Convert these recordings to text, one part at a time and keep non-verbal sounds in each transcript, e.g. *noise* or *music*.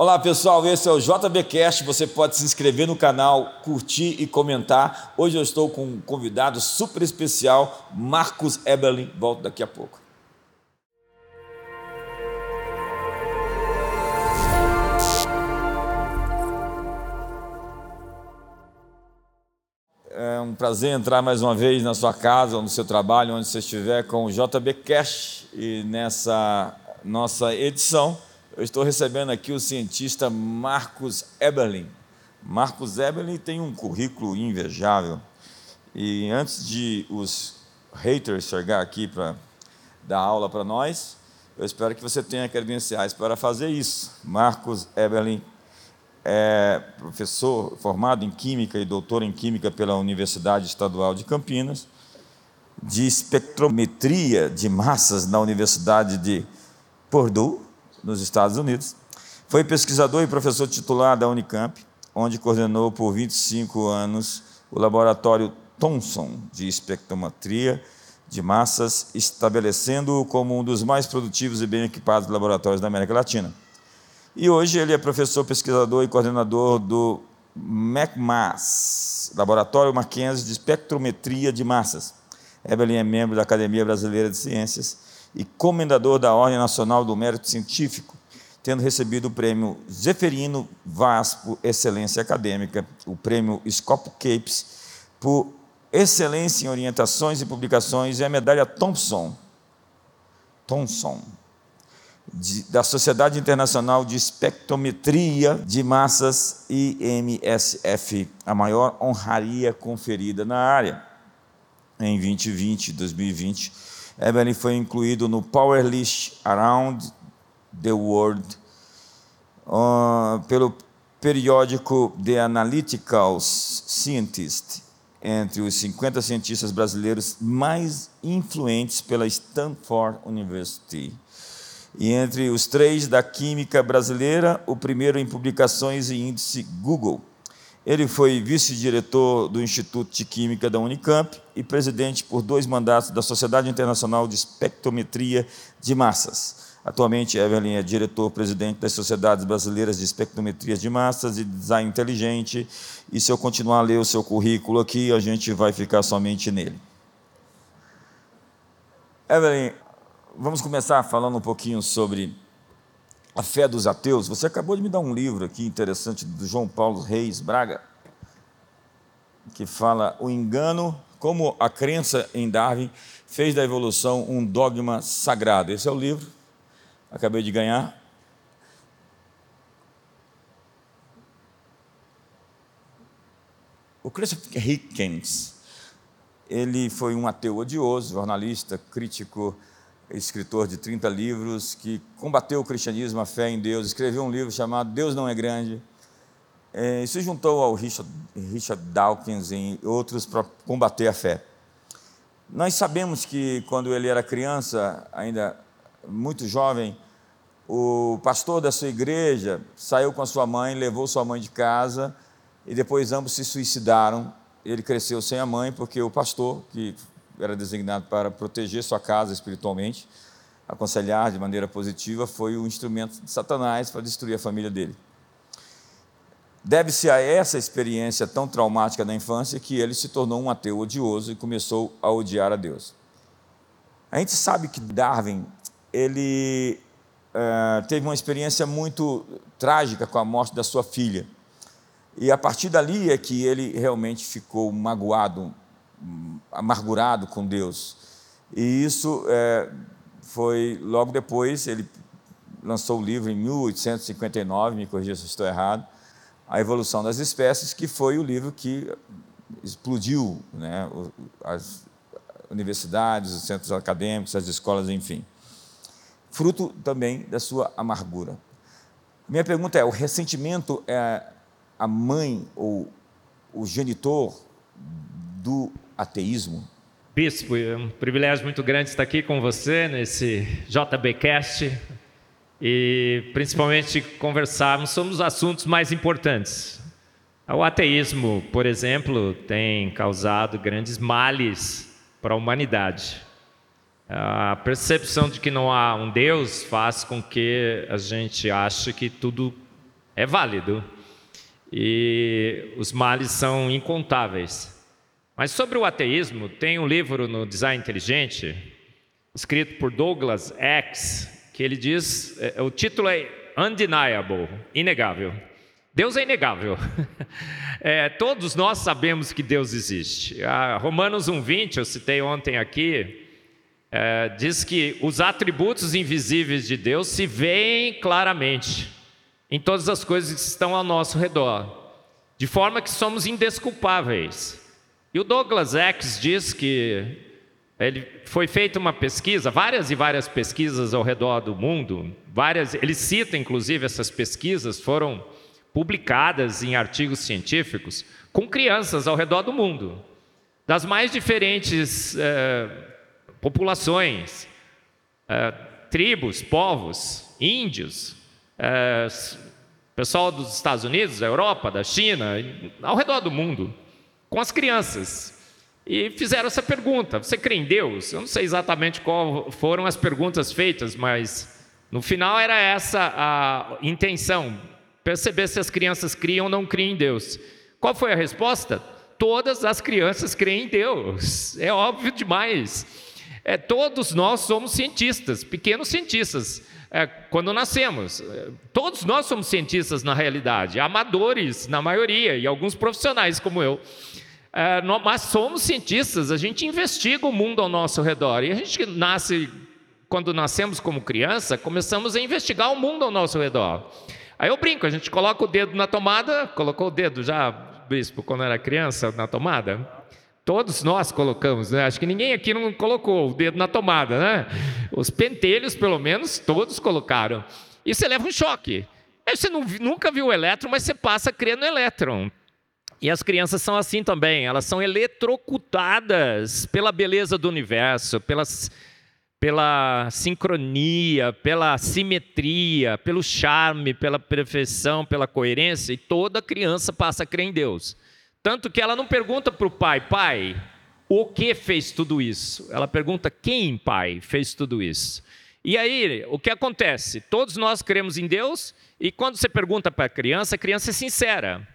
Olá pessoal, esse é o JBcast. Você pode se inscrever no canal, curtir e comentar. Hoje eu estou com um convidado super especial, Marcos Eberlin. Volto daqui a pouco. É um prazer entrar mais uma vez na sua casa no seu trabalho, onde você estiver, com o JBcast e nessa nossa edição eu estou recebendo aqui o cientista Marcos Eberlin. Marcos Eberlin tem um currículo invejável. E antes de os haters chegar aqui para dar aula para nós, eu espero que você tenha credenciais para fazer isso. Marcos Eberlin é professor formado em Química e doutor em Química pela Universidade Estadual de Campinas, de espectrometria de massas na Universidade de Purdue, nos Estados Unidos. Foi pesquisador e professor titular da Unicamp, onde coordenou por 25 anos o laboratório Thomson de espectrometria de massas, estabelecendo-o como um dos mais produtivos e bem equipados laboratórios da América Latina. E hoje ele é professor, pesquisador e coordenador do MacMass, Laboratório Mackenzie de Espectrometria de Massas. Evelyn é membro da Academia Brasileira de Ciências e comendador da Ordem Nacional do Mérito Científico, tendo recebido o prêmio Zeferino Vaz por excelência acadêmica, o prêmio Scopo Capes por excelência em orientações e publicações e a medalha Thompson, Thompson de, da Sociedade Internacional de Espectrometria de Massas, IMSF, a maior honraria conferida na área. Em 2020, 2020 Evelyn foi incluído no Power List Around the World uh, pelo periódico The Analytical Scientist, entre os 50 cientistas brasileiros mais influentes pela Stanford University. E entre os três da química brasileira, o primeiro em publicações e índice Google. Ele foi vice-diretor do Instituto de Química da Unicamp e presidente por dois mandatos da Sociedade Internacional de Espectrometria de Massas. Atualmente, Evelyn é diretor-presidente das Sociedades Brasileiras de Espectrometria de Massas e Design Inteligente. E se eu continuar a ler o seu currículo aqui, a gente vai ficar somente nele. Evelyn, vamos começar falando um pouquinho sobre a Fé dos Ateus. Você acabou de me dar um livro aqui interessante do João Paulo Reis Braga, que fala o engano, como a crença em Darwin fez da evolução um dogma sagrado. Esse é o livro, acabei de ganhar. O Christopher Hitchens, ele foi um ateu odioso, jornalista, crítico, escritor de 30 livros, que combateu o cristianismo, a fé em Deus, escreveu um livro chamado Deus Não é Grande, é, e se juntou ao Richard, Richard Dawkins e outros para combater a fé. Nós sabemos que quando ele era criança, ainda muito jovem, o pastor da sua igreja saiu com a sua mãe, levou sua mãe de casa e depois ambos se suicidaram. Ele cresceu sem a mãe porque o pastor, que era designado para proteger sua casa espiritualmente, aconselhar de maneira positiva, foi o instrumento de Satanás para destruir a família dele. Deve-se a essa experiência tão traumática da infância que ele se tornou um ateu odioso e começou a odiar a Deus. A gente sabe que Darwin ele uh, teve uma experiência muito trágica com a morte da sua filha. E a partir dali é que ele realmente ficou magoado, amargurado com Deus. E isso é, foi logo depois, ele lançou o livro em 1859, me corrija se estou errado, A Evolução das Espécies, que foi o livro que explodiu né, as universidades, os centros acadêmicos, as escolas, enfim. Fruto também da sua amargura. Minha pergunta é: o ressentimento é a mãe ou o genitor do ateísmo? Bispo, é um privilégio muito grande estar aqui com você nesse JBcast e principalmente conversarmos sobre os assuntos mais importantes. O ateísmo, por exemplo, tem causado grandes males para a humanidade. A percepção de que não há um Deus faz com que a gente ache que tudo é válido. E os males são incontáveis. Mas sobre o ateísmo, tem um livro no Design Inteligente, escrito por Douglas X, que ele diz, é, o título é Undeniable, inegável. Deus é inegável. *laughs* É, todos nós sabemos que Deus existe. A Romanos 1,20, eu citei ontem aqui, é, diz que os atributos invisíveis de Deus se veem claramente em todas as coisas que estão ao nosso redor, de forma que somos indesculpáveis. E o Douglas X diz que ele foi feita uma pesquisa, várias e várias pesquisas ao redor do mundo, várias, ele cita inclusive essas pesquisas foram publicadas em artigos científicos com crianças ao redor do mundo, das mais diferentes eh, populações, eh, tribos, povos, índios, eh, pessoal dos Estados Unidos, da Europa, da China, ao redor do mundo, com as crianças. E fizeram essa pergunta: Você crê em Deus? Eu não sei exatamente qual foram as perguntas feitas, mas no final era essa a intenção perceber se as crianças criam ou não criam em Deus. Qual foi a resposta? Todas as crianças creem em Deus. *laughs* É óbvio demais. É, todos nós somos cientistas, pequenos cientistas. É, quando nascemos, todos nós somos cientistas na realidade, amadores na maioria e alguns profissionais como eu. É, nós, mas somos cientistas, a gente investiga o mundo ao nosso redor e a gente nasce, quando nascemos como criança, começamos a investigar o mundo ao nosso redor. Aí eu brinco, a gente coloca o dedo na tomada, colocou o dedo já, bispo, quando era criança, na tomada? Todos nós colocamos, né? Acho que ninguém aqui não colocou o dedo na tomada, né? Os pentelhos, pelo menos, todos colocaram. E você leva um choque. Aí você não, nunca viu o elétron, mas você passa a crer no elétron. E as crianças são assim também, elas são eletrocutadas pela beleza do universo, pelas pela sincronia, pela simetria, pelo charme, pela perfeição, pela coerência, e toda criança passa a crer em Deus. Tanto que ela não pergunta para o pai, pai, o que fez tudo isso? Ela pergunta, quem, pai, fez tudo isso? E aí, o que acontece? Todos nós cremos em Deus, e quando você pergunta para a criança, a criança é sincera.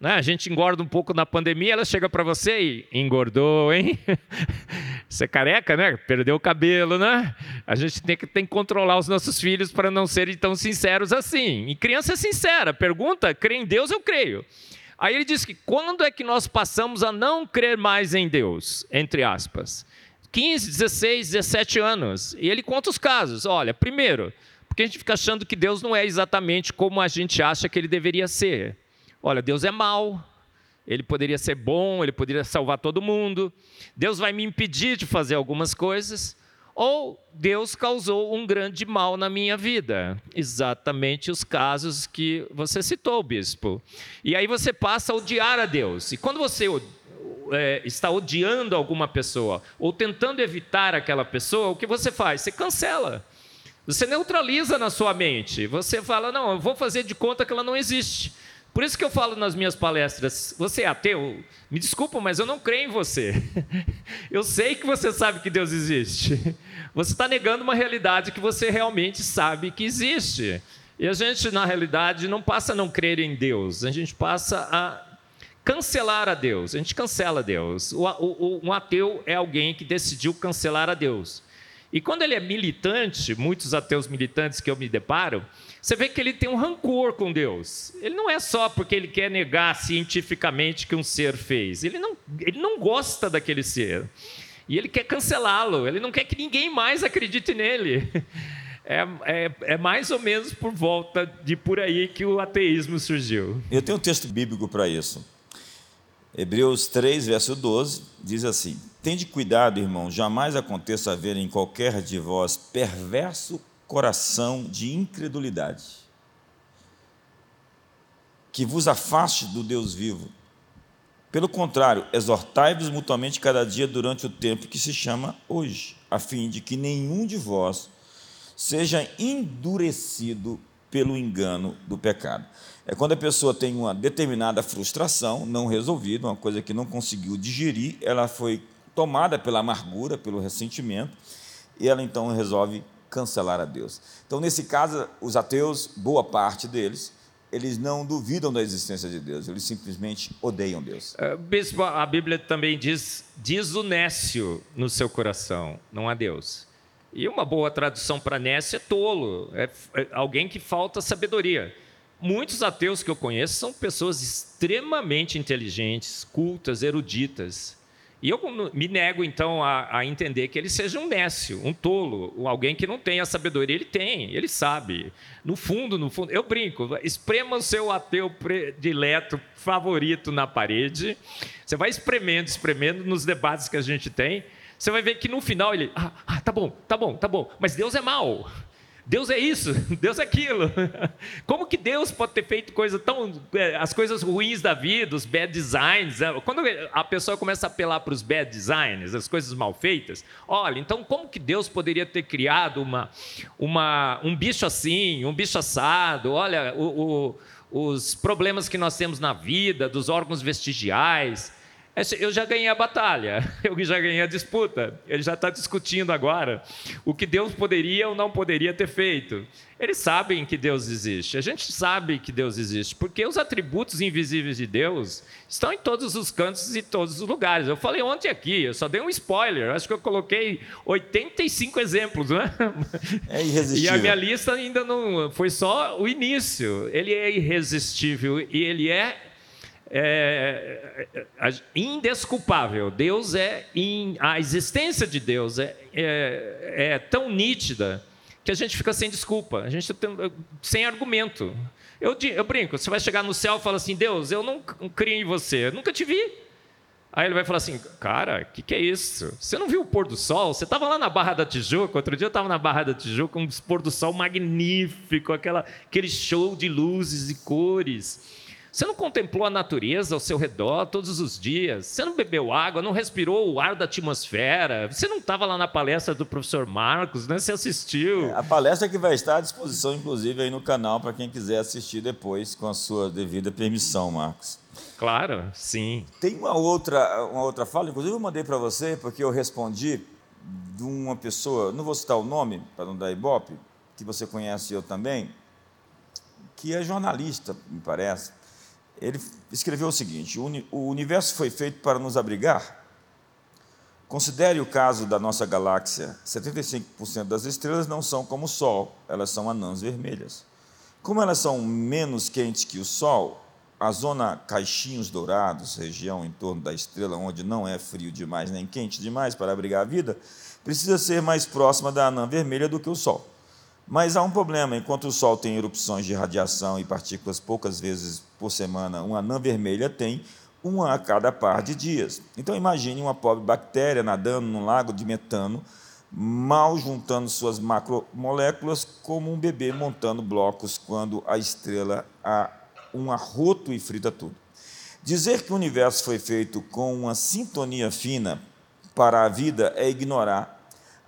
Né? A gente engorda um pouco na pandemia, ela chega para você e engordou, hein? *laughs* Você é careca, né? Perdeu o cabelo, né? A gente tem que, tem que controlar os nossos filhos para não serem tão sinceros assim. E criança é sincera, pergunta, crê em Deus, eu creio. Aí ele diz que quando é que nós passamos a não crer mais em Deus, entre aspas? 15, 16, 17 anos. E ele conta os casos. Olha, primeiro, porque a gente fica achando que Deus não é exatamente como a gente acha que ele deveria ser. Olha, Deus é mau, ele poderia ser bom, ele poderia salvar todo mundo. Deus vai me impedir de fazer algumas coisas. Ou Deus causou um grande mal na minha vida. Exatamente os casos que você citou, bispo. E aí você passa a odiar a Deus. E quando você é, está odiando alguma pessoa, ou tentando evitar aquela pessoa, o que você faz? Você cancela. Você neutraliza na sua mente. Você fala: não, eu vou fazer de conta que ela não existe. Por isso que eu falo nas minhas palestras: você é ateu? Me desculpa, mas eu não creio em você. *laughs* Eu sei que você sabe que Deus existe. Você está negando uma realidade que você realmente sabe que existe. E a gente, na realidade, não passa a não crer em Deus, a gente passa a cancelar a Deus. A gente cancela Deus. O, o, um ateu é alguém que decidiu cancelar a Deus. E quando ele é militante, muitos ateus militantes que eu me deparo, você vê que ele tem um rancor com Deus. Ele não é só porque ele quer negar cientificamente que um ser fez. Ele não, ele não gosta daquele ser. E ele quer cancelá-lo. Ele não quer que ninguém mais acredite nele. *laughs* É, é, é, mais ou menos por volta de por aí que o ateísmo surgiu. Eu tenho um texto bíblico para isso. Hebreus 3, verso 12, diz assim: Tende cuidado, irmão, jamais aconteça haver em qualquer de vós perverso coração de incredulidade, que vos afaste do Deus vivo. Pelo contrário, exortai-vos mutuamente cada dia durante o tempo que se chama hoje, a fim de que nenhum de vós seja endurecido pelo engano do pecado. É quando a pessoa tem uma determinada frustração não resolvida, uma coisa que não conseguiu digerir, ela foi tomada pela amargura, pelo ressentimento, e ela então resolve cancelar a Deus. Então, nesse caso, os ateus, boa parte deles, eles não duvidam da existência de Deus, eles simplesmente odeiam Deus. Uh, bispo, a Bíblia também diz: diz o nécio no seu coração, não há Deus. E uma boa tradução para nécio é tolo, é, é alguém que falta sabedoria. Muitos ateus que eu conheço são pessoas extremamente inteligentes, cultas, eruditas. E eu me nego, então, a, a, entender que ele seja um nécio, um tolo, alguém que não tem a sabedoria. Ele tem, ele sabe. No fundo, no fundo, eu brinco, esprema o seu ateu predileto, favorito na parede. Você vai espremendo, espremendo nos debates que a gente tem. Você vai ver que no final ele, ah, ah tá bom, tá bom, tá bom, mas Deus é mau. Deus é isso, *laughs* Deus é aquilo. *laughs* Como que Deus pode ter feito coisa tão. É, as coisas ruins da vida, os bad designs. É, quando a pessoa começa a apelar para os bad designs, as coisas mal feitas, olha, então como que Deus poderia ter criado uma, uma, um bicho assim, um bicho assado? Olha, o, o, os problemas que nós temos na vida, dos órgãos vestigiais. Eu já ganhei a batalha, *laughs* eu já ganhei a disputa. Ele já está discutindo agora o que Deus poderia ou não poderia ter feito. Eles sabem que Deus existe. A gente sabe que Deus existe, porque os atributos invisíveis de Deus estão em todos os cantos e todos os lugares. Eu falei ontem aqui, eu só dei um spoiler. Acho que eu coloquei 85 exemplos, né? É irresistível. *laughs* E a minha lista ainda não foi só o início. Ele é irresistível e ele é é, é, é, indesculpável. Deus é in, a existência de Deus é, é, é, tão nítida que a gente fica sem desculpa, a gente tem, sem argumento. Eu, eu brinco, você vai chegar no céu e fala assim, Deus, eu não criei em você, eu nunca te vi. Aí ele vai falar assim, cara, o que, que é isso? Você não viu o pôr do sol? Você estava lá na Barra da Tijuca, outro dia eu estava na Barra da Tijuca, um pôr do sol magnífico, aquela, aquele show de luzes e cores. Você não contemplou a natureza ao seu redor todos os dias? Você não bebeu água, não respirou o ar da atmosfera? Você não estava lá na palestra do professor Marcos, né? Você assistiu? É, a palestra que vai estar à disposição, inclusive, aí no canal, para quem quiser assistir depois, com a sua devida permissão, Marcos. Claro, sim. Tem uma outra, uma outra fala, inclusive eu mandei para você, porque eu respondi de uma pessoa, não vou citar o nome, para não dar ibope, que você conhece eu também, que é jornalista, me parece ele escreveu o seguinte: o universo foi feito para nos abrigar. Considere o caso da nossa galáxia: 75% das estrelas não são como o Sol, elas são anãs vermelhas. Como elas são menos quentes que o Sol, a zona Caixinhos Dourados, região em torno da estrela, onde não é frio demais nem quente demais para abrigar a vida, precisa ser mais próxima da anã vermelha do que o Sol. Mas há um problema: enquanto o Sol tem erupções de radiação e partículas poucas vezes por semana, uma anã vermelha tem uma a cada par de dias. Então imagine uma pobre bactéria nadando num lago de metano, mal juntando suas macromoléculas, como um bebê montando blocos quando a estrela há um arroto e frita tudo. Dizer que o universo foi feito com uma sintonia fina para a vida é ignorar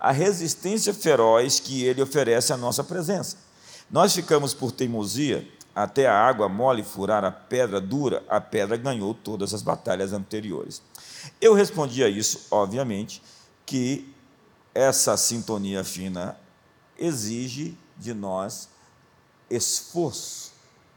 a resistência feroz que ele oferece à nossa presença. Nós ficamos por teimosia até a água mole furar a pedra dura, a pedra ganhou todas as batalhas anteriores. Eu respondi a isso, obviamente, que essa sintonia fina exige de nós esforço.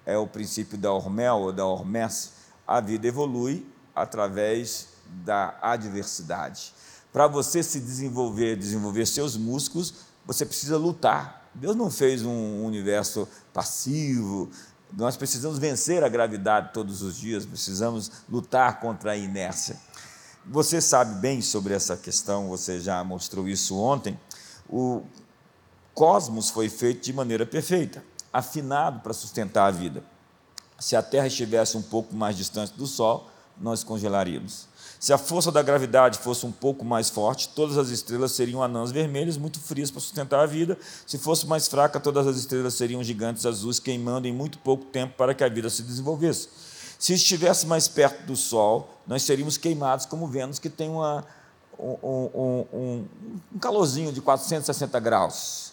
É o princípio da Hormel ou da Hormese. A vida evolui através da adversidade. Para você se desenvolver, desenvolver seus músculos, você precisa lutar. Deus não fez um universo passivo. Nós precisamos vencer a gravidade todos os dias, precisamos lutar contra a inércia. Você sabe bem sobre essa questão, você já mostrou isso ontem. O cosmos foi feito de maneira perfeita, afinado para sustentar a vida. Se a Terra estivesse um pouco mais distante do Sol, nós congelaríamos. Se a força da gravidade fosse um pouco mais forte, todas as estrelas seriam anãs vermelhas, muito frias para sustentar a vida. Se fosse mais fraca, todas as estrelas seriam gigantes azuis, queimando em muito pouco tempo para que a vida se desenvolvesse. Se estivesse mais perto do Sol, nós seríamos queimados como Vênus, que tem uma, um, um, um, calorzinho de 460 graus.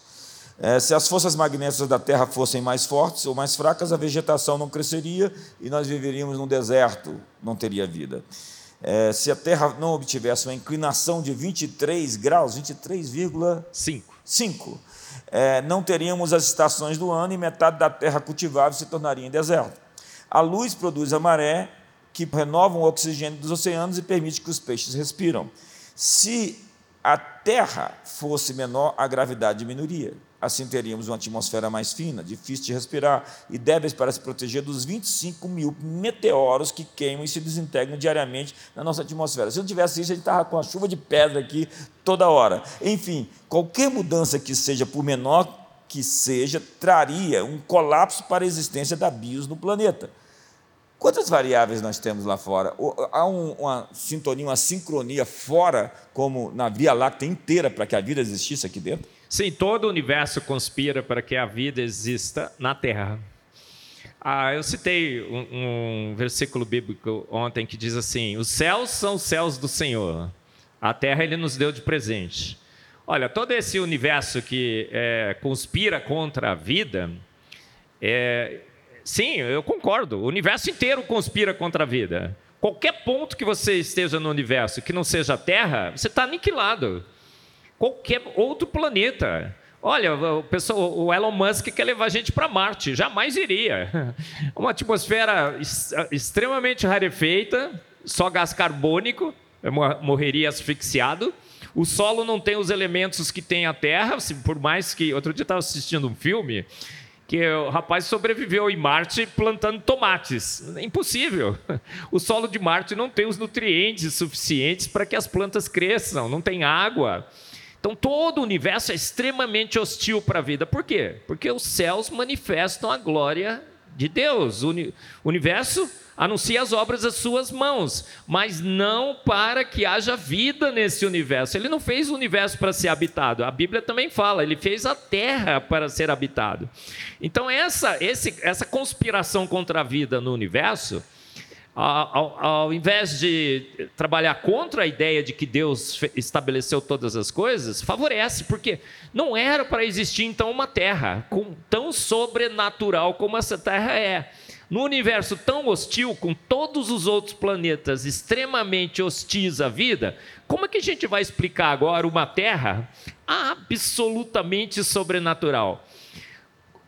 É, se as forças magnéticas da Terra fossem mais fortes ou mais fracas, a vegetação não cresceria e nós viveríamos num deserto, não teria vida é, se a Terra não obtivesse uma inclinação de 23 graus, 23,5, é, não teríamos as estações do ano e metade da terra cultivável se tornaria em deserto. A luz produz a maré, que renova o oxigênio dos oceanos e permite que os peixes respiram. Se a Terra fosse menor, a gravidade diminuiria. Assim teríamos uma atmosfera mais fina, difícil de respirar e débeis para se proteger dos 25 mil meteoros que queimam e se desintegram diariamente na nossa atmosfera. Se não tivesse isso, a gente estava com a chuva de pedra aqui toda hora. Enfim, qualquer mudança que seja, por menor que seja, traria um colapso para a existência da bios no planeta. Quantas variáveis nós temos lá fora? Há uma sintonia, uma sincronia fora, como na Via Láctea inteira, para que a vida existisse aqui dentro? Sim, todo o universo conspira para que a vida exista na Terra. Ah, eu citei um, um, versículo bíblico ontem que diz assim: Os céus são os céus do Senhor, a terra ele nos deu de presente. Olha, todo esse universo que é, conspira contra a vida, é, sim, eu concordo, o universo inteiro conspira contra a vida. Qualquer ponto que você esteja no universo que não seja a Terra, você está aniquilado qualquer outro planeta. Olha, o, pessoal, o Elon Musk quer levar a gente para Marte, jamais iria. *laughs* Uma atmosfera extremamente rarefeita, só gás carbônico, morreria asfixiado. O solo não tem os elementos que tem a Terra, por mais que. Outro dia estava assistindo um filme que o rapaz sobreviveu em Marte plantando tomates. É impossível. O solo de Marte não tem os nutrientes suficientes para que as plantas cresçam, não tem água. Então todo o universo é extremamente hostil para a vida. Por quê? Porque os céus manifestam a glória de Deus. O universo anuncia as obras das suas mãos, mas não para que haja vida nesse universo. Ele não fez o universo para ser habitado. A Bíblia também fala, ele fez a terra para ser habitado. Então essa esse, essa conspiração contra a vida no universo ao, ao, invés de trabalhar contra a ideia de que Deus estabeleceu todas as coisas, favorece, porque não era para existir então uma terra com, tão sobrenatural como essa terra é. No universo tão hostil, com todos os outros planetas extremamente hostis à vida, como é que a gente vai explicar agora uma terra absolutamente sobrenatural?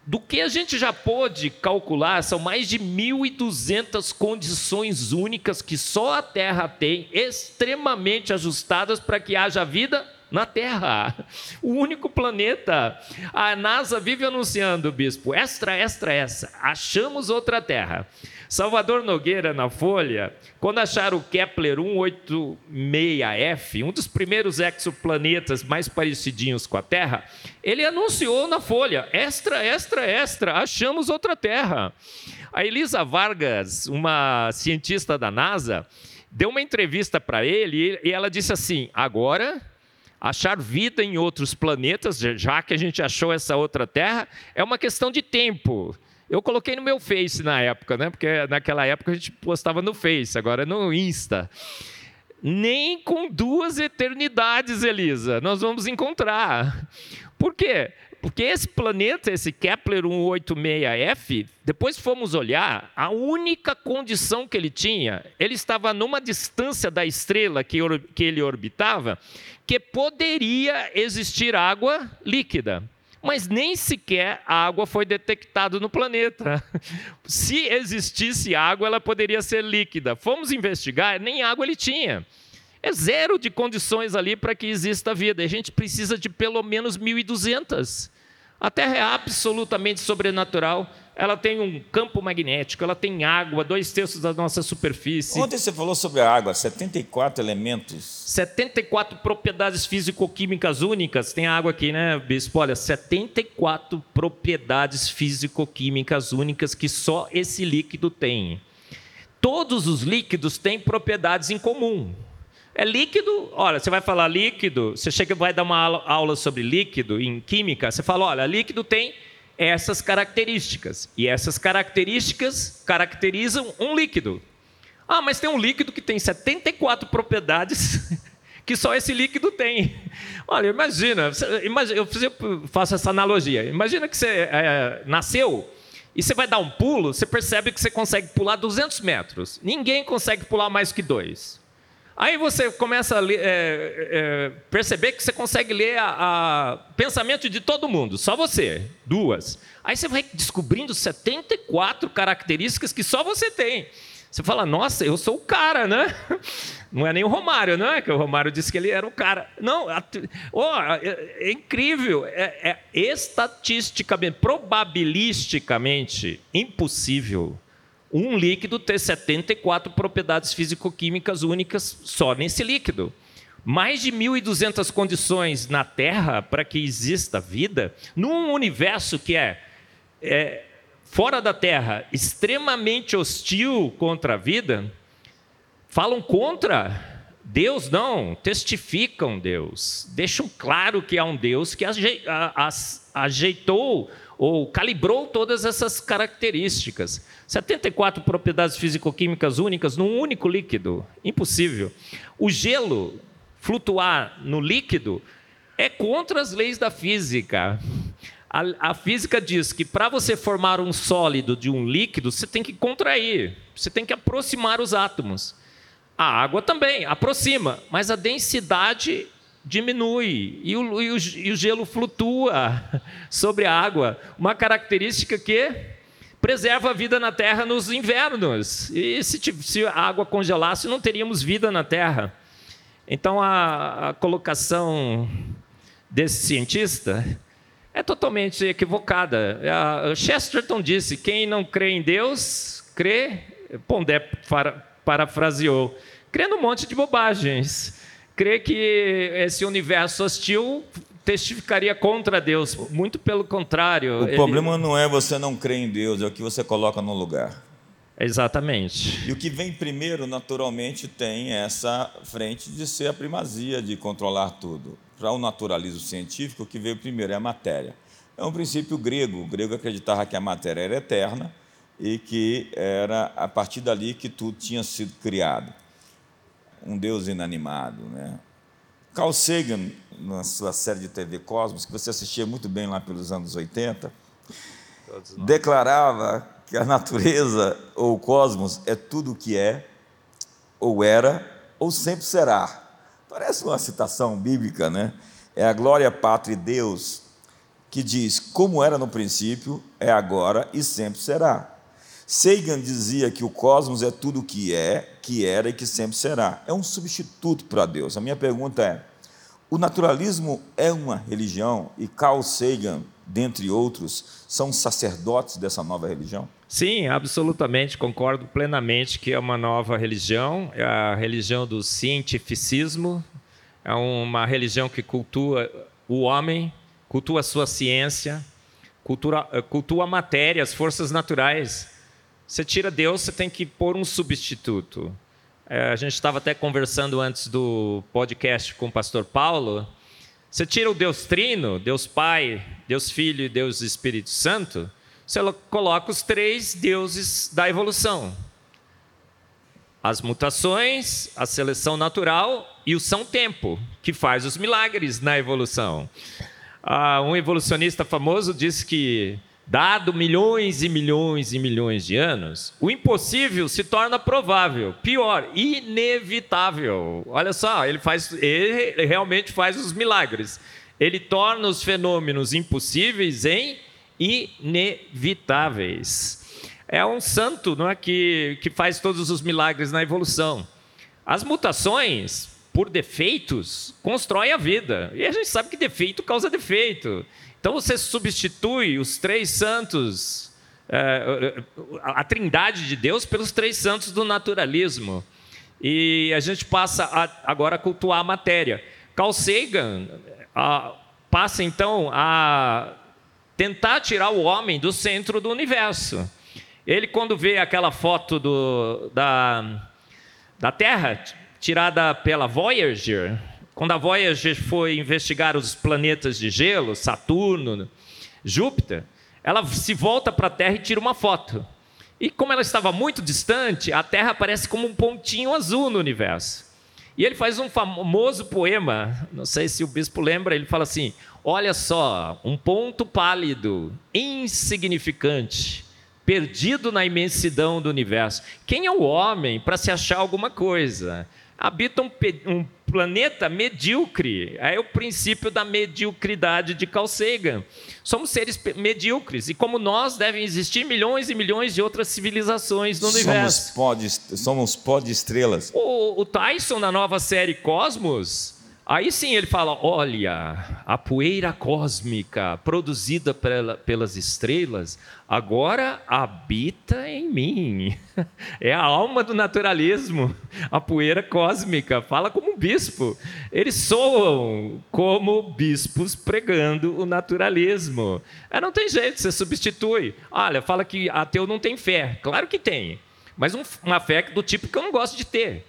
Do que a gente já pôde calcular, são mais de 1.200 condições únicas que só a Terra tem, extremamente ajustadas para que haja vida na Terra. O único planeta. A NASA vive anunciando, bispo, extra, extra, essa. Achamos outra Terra. Salvador Nogueira, na Folha, quando acharam o Kepler 186f, um dos primeiros exoplanetas mais parecidinhos com a Terra, ele anunciou na Folha: extra, extra, extra, achamos outra Terra. A Elisa Vargas, uma cientista da NASA, deu uma entrevista para ele e ela disse assim: agora achar vida em outros planetas, já que a gente achou essa outra Terra, é uma questão de tempo. Eu coloquei no meu Face na época, né? Porque naquela época a gente postava no Face, agora é no Insta. Nem com duas eternidades, Elisa, nós vamos encontrar. Por quê? Porque esse planeta, esse Kepler 186f, depois fomos olhar, a única condição que ele tinha, ele estava numa distância da estrela que, que ele orbitava, que poderia existir água líquida mas nem sequer água foi detectada no planeta. *laughs* Se existisse água, ela poderia ser líquida. Fomos investigar, nem água ele tinha. É zero de condições ali para que exista vida. A gente precisa de pelo menos 1.200. A Terra é absolutamente sobrenatural ela tem um campo magnético, ela tem água, dois terços da nossa superfície. Ontem você falou sobre a água, 74 elementos. 74 propriedades físico-químicas únicas. Tem água aqui, né, Bispo? Olha, 74 propriedades físico-químicas únicas que só esse líquido tem. Todos os líquidos têm propriedades em comum. É líquido, olha, você vai falar líquido, você chega vai dar uma aula sobre líquido em química, você fala, olha, líquido tem essas características. E essas características caracterizam um líquido. Ah, mas tem um líquido que tem 74 propriedades *laughs* que só esse líquido tem. Olha, imagina, eu faço essa analogia. Imagina que você é, nasceu e você vai dar um pulo, você percebe que você consegue pular 200 metros. Ninguém consegue pular mais que dois. Aí você começa a ler, é, é, perceber que você consegue ler a, pensamento de todo mundo, só você, duas. Aí você vai descobrindo 74 características que só você tem. Você fala, nossa, eu sou o cara, né? *laughs* Não é nem o Romário, não é? Que o Romário disse que ele era o cara. Não, oh, é, é, incrível. É, é estatisticamente, probabilisticamente impossível um líquido ter 74 propriedades físico-químicas únicas só nesse líquido. Mais de 1.200 condições na Terra para que exista vida, num universo que é, é fora da Terra, extremamente hostil contra a vida, falam contra Deus, não, testificam Deus, deixam claro que há um Deus que ajeitou ou calibrou todas essas características. 74 propriedades físico-químicas únicas num único líquido. Impossível. O gelo flutuar no líquido é contra as leis da física. A, a física diz que para você formar um sólido de um líquido, você tem que contrair, você tem que aproximar os átomos. A água também aproxima, mas a densidade diminui e o, e o, e o gelo flutua *laughs* sobre a água. Uma característica que preserva a vida na Terra nos invernos. E se, se a água congelasse, não teríamos vida na Terra. Então a, a colocação desse cientista é totalmente equivocada. A Chesterton disse: quem não crê em Deus, crê. Pondé parafraseou: crê num monte de bobagens. Crê que esse universo hostil testificaria contra Deus. Muito pelo contrário. O ele... problema não é você não crer em Deus, é o que você coloca no lugar. Exatamente. E o que vem primeiro, naturalmente, tem essa frente de ser a primazia, de controlar tudo. Para o naturalismo científico, o que veio primeiro é a matéria. É um princípio grego. O grego acreditava que a matéria era eterna e que era a partir dali que tudo tinha sido criado. Um Deus inanimado, né? Carl Sagan, na sua série de TV Cosmos, que você assistia muito bem lá pelos anos 80, declarava que a natureza ou o cosmos é tudo o que é, ou era, ou sempre será. Parece uma citação bíblica, né? É a glória, pátria e Deus que diz como era no princípio, é agora e sempre será. Sagan dizia que o cosmos é tudo o que é, que era e que sempre será. É um substituto para Deus. A minha pergunta é: o naturalismo é uma religião e Carl Sagan, dentre outros, são sacerdotes dessa nova religião? Sim, absolutamente, concordo plenamente que é uma nova religião, é a religião do cientificismo, é uma religião que cultua o homem, cultua a sua ciência, cultua, cultua a matéria, as forças naturais. Você tira Deus, você tem que pôr um substituto. É, a gente estava até conversando antes do podcast com o pastor Paulo. Você tira o Deus Trino, Deus Pai, Deus Filho e Deus Espírito Santo, você coloca os três deuses da evolução: as mutações, a seleção natural e o São Tempo, que faz os milagres na evolução. Ah, um evolucionista famoso disse que Dado milhões e milhões e milhões de anos, o impossível se torna provável, pior, inevitável. Olha só, ele faz, ele realmente faz os milagres. Ele torna os fenômenos impossíveis em inevitáveis. É um santo não é, que, que faz todos os milagres na evolução. As mutações, por defeitos, constroem a vida. E a gente sabe que defeito causa defeito. Então você substitui os três santos, é, a trindade de Deus, pelos três santos do naturalismo. E a gente passa a, agora a cultuar a matéria. Carl Sagan a, passa então a tentar tirar o homem do centro do universo. Ele, quando vê aquela foto do, da, da Terra, tirada pela Voyager, quando a Voyager foi investigar os planetas de gelo, Saturno, Júpiter, ela se volta para a Terra e tira uma foto. E como ela estava muito distante, a Terra aparece como um pontinho azul no universo. E ele faz um famoso poema, não sei se o bispo lembra, ele fala assim: Olha só, um ponto pálido, insignificante, perdido na imensidão do universo. Quem é o homem para se achar alguma coisa? habita um, um planeta medíocre. É o princípio da mediocridade de Carl Sagan. Somos seres medíocres e, como nós, devem existir milhões e milhões de outras civilizações no somos universo. Pod, somos pó de estrelas. O, o Tyson, na nova série Cosmos, Aí sim ele fala: olha, a poeira cósmica produzida pela, pelas estrelas agora habita em mim. *laughs* É a alma do naturalismo, a poeira cósmica. Fala como bispo. Eles soam como bispos pregando o naturalismo. É, não tem jeito, você substitui. Olha, fala que ateu não tem fé. Claro que tem, mas um, uma fé do tipo que eu não gosto de ter.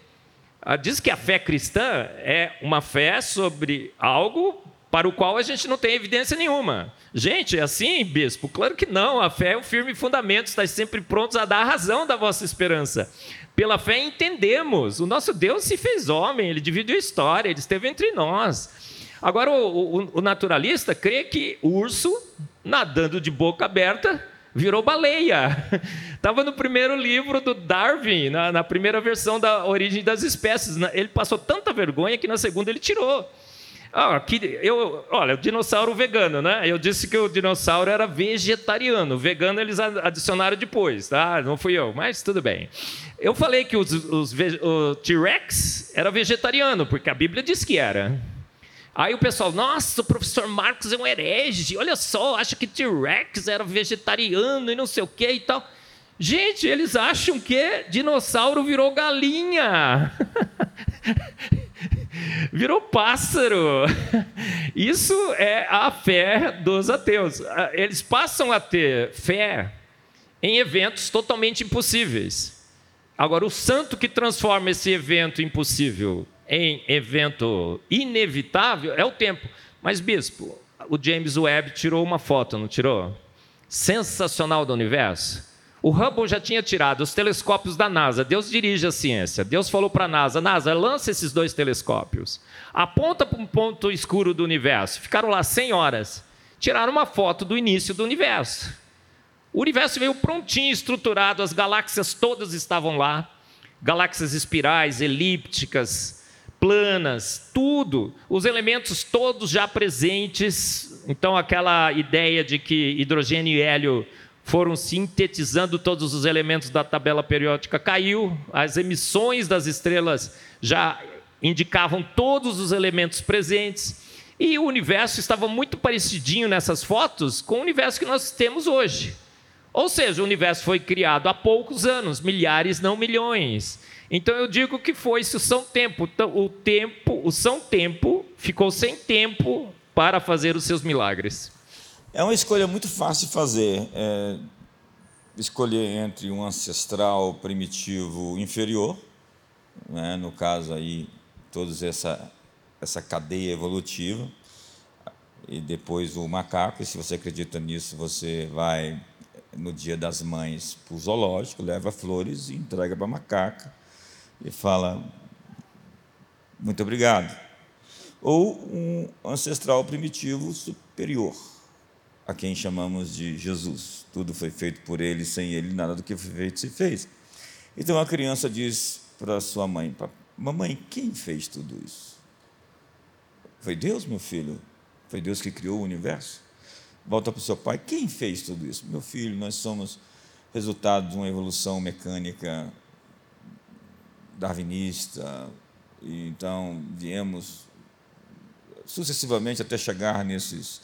Ah, diz que a fé cristã é uma fé sobre algo para o qual a gente não tem evidência nenhuma. Gente, é assim, bispo? Claro que não. A fé é um firme fundamento, está sempre prontos a dar a razão da vossa esperança. Pela fé entendemos. O nosso Deus se fez homem, ele dividiu a história, ele esteve entre nós. Agora, o, o, o naturalista crê que urso, nadando de boca aberta, virou baleia. *laughs* Estava no primeiro livro do Darwin, na, na, primeira versão da Origem das Espécies. Ele passou tanta vergonha que na segunda ele tirou. Ah, que, eu, olha, o dinossauro vegano, né? Eu disse que o dinossauro era vegetariano. Vegano eles adicionaram depois, tá? Não fui eu, mas tudo bem. Eu falei que os, os, o T-Rex era vegetariano, porque a Bíblia diz que era. Aí o pessoal, nossa, o professor Marcos é um herege, olha só, acha que T-Rex era vegetariano e não sei o que e tal. Gente, eles acham que dinossauro virou galinha. *laughs* virou pássaro. Isso é a fé dos ateus. Eles passam a ter fé em eventos totalmente impossíveis. Agora, o santo que transforma esse evento impossível em evento inevitável é o tempo. Mas, bispo, o James Webb tirou uma foto, não tirou? Sensacional do universo. O Hubble já tinha tirado os telescópios da NASA. Deus dirige a ciência. Deus falou para a NASA: NASA, lança esses dois telescópios. Aponta para um ponto escuro do universo. Ficaram lá 100 horas. Tiraram uma foto do início do universo. O universo veio prontinho, estruturado, as galáxias todas estavam lá galáxias espirais, elípticas, planas, tudo, os elementos todos já presentes. Então, aquela ideia de que hidrogênio e hélio foram sintetizando todos os elementos da tabela periódica caiu, as emissões das estrelas já indicavam todos os elementos presentes. E o universo estava muito parecidinho nessas fotos com o universo que nós temos hoje. Ou seja, o universo foi criado há poucos anos, milhares, não milhões. Então eu digo que foi-se o São Tempo. Então, o tempo, o São Tempo ficou sem tempo para fazer os seus milagres. É uma escolha muito fácil de fazer. É escolher entre um ancestral primitivo inferior, né, no caso aí, toda essa, essa cadeia evolutiva, e depois o macaco, e se você acredita nisso, você vai no dia das mães para o zoológico, leva flores e entrega para a macaca e fala muito obrigado. Ou um ancestral primitivo superior, a quem chamamos de Jesus. Tudo foi feito por ele, sem ele nada do que foi feito se fez. Então a criança diz para sua mãe: Mamãe, quem fez tudo isso? Foi Deus, meu filho? Foi Deus que criou o universo? Volta para o seu pai: Quem fez tudo isso? Meu filho, nós somos resultado de uma evolução mecânica darwinista, e então viemos sucessivamente até chegar nesses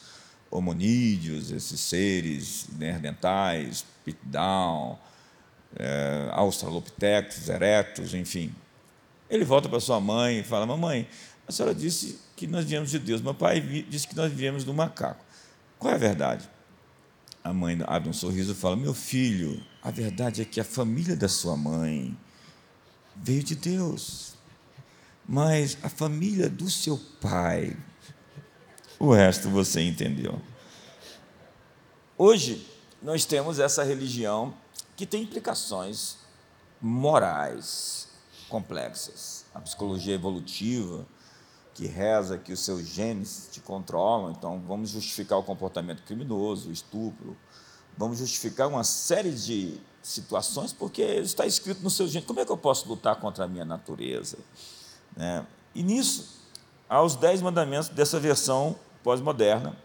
homonídeos, esses seres neandertais, pitdown, é, australopithecus, erectus, enfim. Ele volta para sua mãe e fala: Mamãe, a senhora disse que nós viemos de Deus, meu pai disse que nós viemos do macaco. Qual é a verdade? A mãe abre um sorriso e fala: Meu filho, a verdade é que a família da sua mãe veio de Deus. Mas a família do seu pai, o resto você entendeu. Hoje, nós temos essa religião que tem implicações morais complexas. A psicologia evolutiva, que reza que os seus genes te controlam, então vamos justificar o comportamento criminoso, o estupro, vamos justificar uma série de situações, porque está escrito no seu gene. Como é que eu posso lutar contra a minha natureza? Né? E nisso, há os dez mandamentos dessa versão pós-moderna,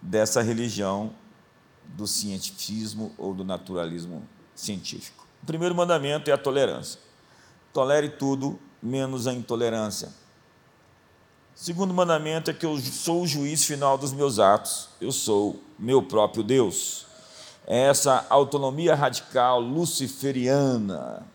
dessa religião do cientificismo ou do naturalismo científico. O primeiro mandamento é a tolerância. Tolere tudo, menos a intolerância. O segundo mandamento é que eu sou o juiz final dos meus atos, eu sou meu próprio Deus. É essa autonomia radical luciferiana.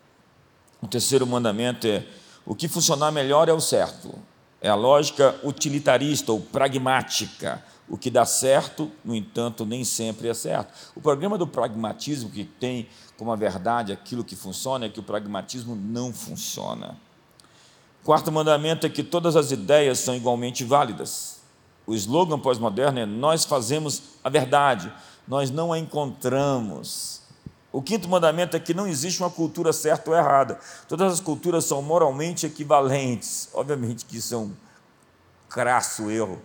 O terceiro mandamento é: o que funcionar melhor é o certo. É a lógica utilitarista ou pragmática. O que dá certo, no entanto, nem sempre é certo. O problema do pragmatismo, que tem como a verdade aquilo que funciona, é que o pragmatismo não funciona. Quarto mandamento é que todas as ideias são igualmente válidas. O slogan pós-moderno é: Nós fazemos a verdade, nós não a encontramos. O quinto mandamento é que não existe uma cultura certa ou errada. Todas as culturas são moralmente equivalentes. Obviamente que isso é um crasso erro.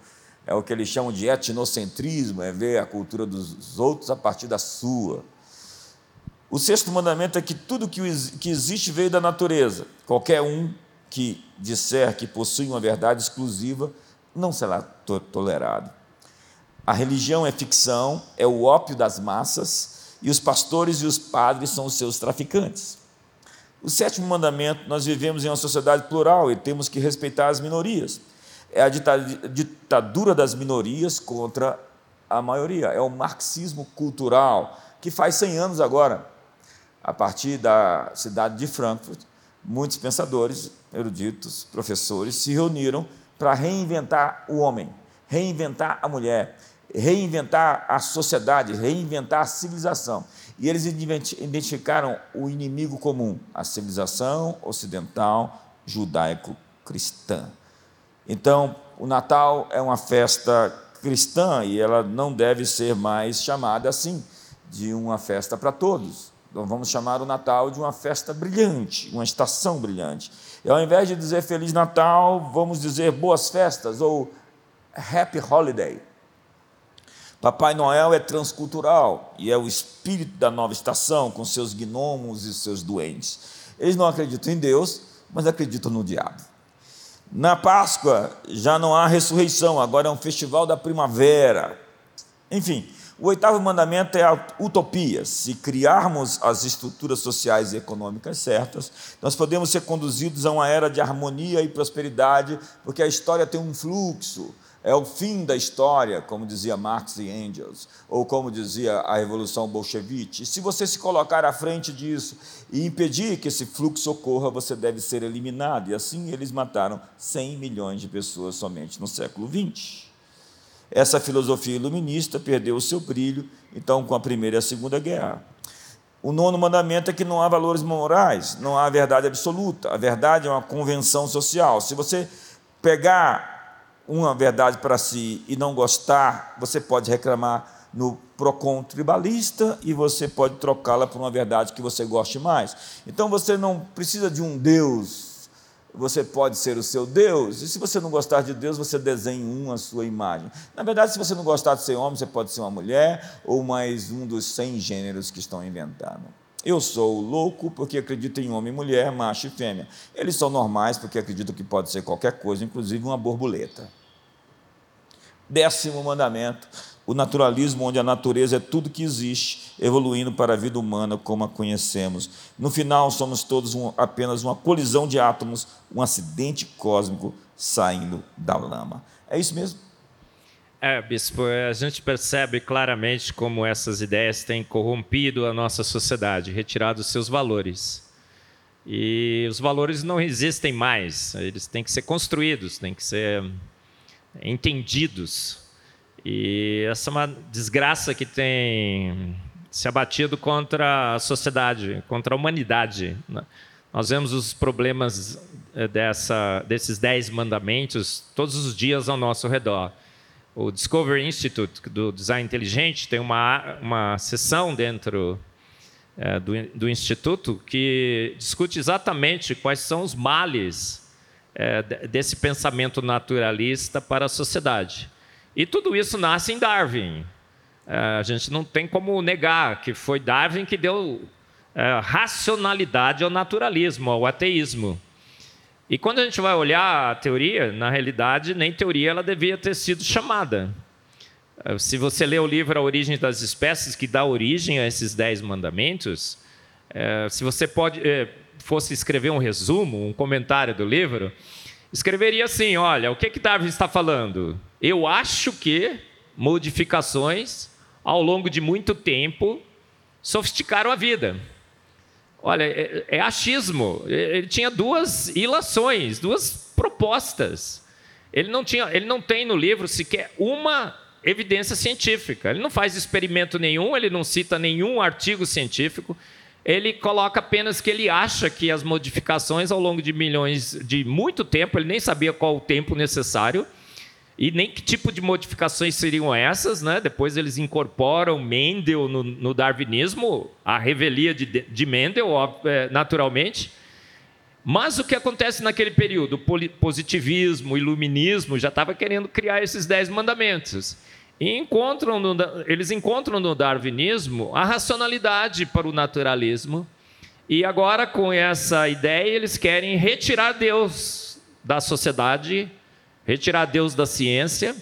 É o que eles chamam de etnocentrismo, é ver a cultura dos outros a partir da sua. O sexto mandamento é que tudo que existe veio da natureza. Qualquer um que disser que possui uma verdade exclusiva não será tolerado. A religião é ficção, é o ópio das massas, e os pastores e os padres são os seus traficantes. O sétimo mandamento: nós vivemos em uma sociedade plural e temos que respeitar as minorias. É a ditadura das minorias contra a maioria. É o marxismo cultural, que faz 100 anos agora, a partir da cidade de Frankfurt, muitos pensadores, eruditos, professores se reuniram para reinventar o homem, reinventar a mulher, reinventar a sociedade, reinventar a civilização. E eles identificaram o inimigo comum, a civilização ocidental judaico-cristã. Então, o Natal é uma festa cristã e ela não deve ser mais chamada assim, de uma festa para todos. Então, vamos chamar o Natal de uma festa brilhante, uma estação brilhante. E ao invés de dizer Feliz Natal, vamos dizer Boas Festas ou Happy Holiday. Papai Noel é transcultural e é o espírito da nova estação, com seus gnomos e seus doentes. Eles não acreditam em Deus, mas acreditam no diabo. Na Páscoa já não há ressurreição, agora é um festival da primavera. Enfim, o oitavo mandamento é a utopia. Se criarmos as estruturas sociais e econômicas certas, nós podemos ser conduzidos a uma era de harmonia e prosperidade, porque a história tem um fluxo. É o fim da história, como dizia Marx e Engels, ou como dizia a Revolução Bolchevique. E se você se colocar à frente disso e impedir que esse fluxo ocorra, você deve ser eliminado. E assim eles mataram 100 milhões de pessoas somente no século XX. Essa filosofia iluminista perdeu o seu brilho, então, com a Primeira e a Segunda Guerra. O nono mandamento é que não há valores morais, não há verdade absoluta. A verdade é uma convenção social. Se você pegar uma verdade para si e não gostar, você pode reclamar no PROCON tribalista e você pode trocá-la por uma verdade que você goste mais. Então você não precisa de um Deus você pode ser o seu Deus, e se você não gostar de Deus, você desenha um a sua imagem. Na verdade, se você não gostar de ser homem, você pode ser uma mulher ou mais um dos cem gêneros que estão inventados. Eu sou louco porque acredito em homem, mulher, macho e fêmea. Eles são normais porque acreditam que pode ser qualquer coisa, inclusive uma borboleta. Décimo mandamento: o naturalismo, onde a natureza é tudo que existe, evoluindo para a vida humana como a conhecemos. No final, somos todos um, apenas uma colisão de átomos, um acidente cósmico saindo da lama. É isso mesmo? É, bispo, a gente percebe claramente como essas ideias têm corrompido a nossa sociedade, retirado seus valores. E os valores não existem mais, eles têm que ser construídos, têm que ser entendidos. E essa é uma desgraça que tem se abatido contra a sociedade, contra a humanidade. Né? Nós vemos os problemas eh, dessa, desses dez mandamentos todos os dias ao nosso redor. O Discovery Institute do Design Inteligente tem uma, uma sessão dentro é, do, do Instituto que discute exatamente quais são os males é, desse pensamento naturalista para a sociedade. E tudo isso nasce em Darwin. É, a gente não tem como negar que foi Darwin que deu é, racionalidade ao naturalismo, ao ateísmo. E quando a gente vai olhar a teoria, na realidade, nem teoria ela devia ter sido chamada. Eh, se você lê o livro A Origem das Espécies, que dá origem a esses dez mandamentos, é, se você pode, é, fosse escrever um resumo, um comentário do livro, escreveria assim: olha, o que, que Darwin está falando? Eu acho que modificações, ao longo de muito tempo, sofisticaram a vida. Olha, é, é achismo. Ele tinha duas ilações, duas propostas. Ele não, tinha, ele não tem no livro sequer uma evidência científica. Ele não faz experimento nenhum, ele não cita nenhum artigo científico. Ele coloca apenas que ele acha que as modificações ao longo de milhões de muito tempo, ele nem sabia qual o tempo necessário e nem que tipo de modificações seriam essas, né? Depois eles incorporam Mendel no, no darwinismo, a revelia de, de Mendel, é, naturalmente. Mas o que acontece naquele período? O positivismo, o iluminismo já estava querendo criar esses dez mandamentos. E encontram no, eles encontram no darwinismo a racionalidade para o naturalismo. E agora, com essa ideia, eles querem retirar Deus da sociedade, retirar Deus da ciência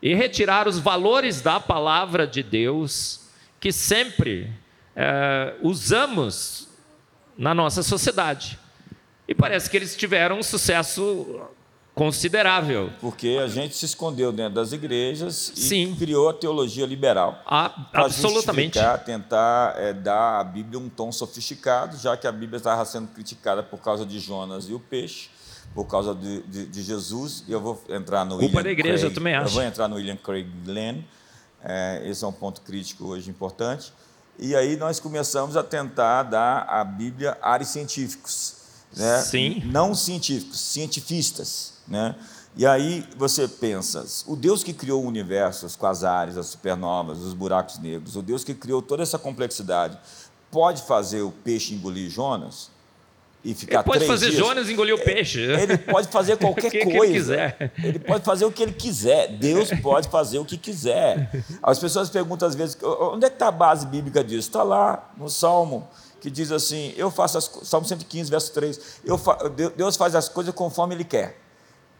e retirar os valores da palavra de Deus que sempre é, usamos na nossa sociedade. E parece que eles tiveram um sucesso considerável. Porque a gente se escondeu dentro das igrejas e Sim. criou a teologia liberal. Ah, absolutamente. tentar é, dar à Bíblia um tom sofisticado, já que a Bíblia estava sendo criticada por causa de Jonas e o peixe, por causa de, de, de Jesus. E eu vou entrar no Culpa William da igreja, Craig, eu também acho. Eu vou entrar no William Craig Glenn. É, esse é um ponto crítico hoje importante. E aí nós começamos a tentar dar à Bíblia áreas científicos. Né? Sim. Não científicos, cientifistas. Né? E aí você pensa, o Deus que criou o universo, os quasares, as supernovas, os buracos negros, o Deus que criou toda essa complexidade, pode fazer o peixe engolir Jonas? E ficar ele pode fazer dias? Jonas engolir o peixe. Ele pode fazer *laughs* qualquer que coisa. ele, quiser. ele pode fazer o que ele quiser. Deus pode fazer o que quiser. As pessoas perguntam às vezes, onde é que está a base bíblica disso? Está lá no Salmo que diz assim: Eu faço as Salmo 115, verso 3. Eu Deus faz as coisas conforme Ele quer.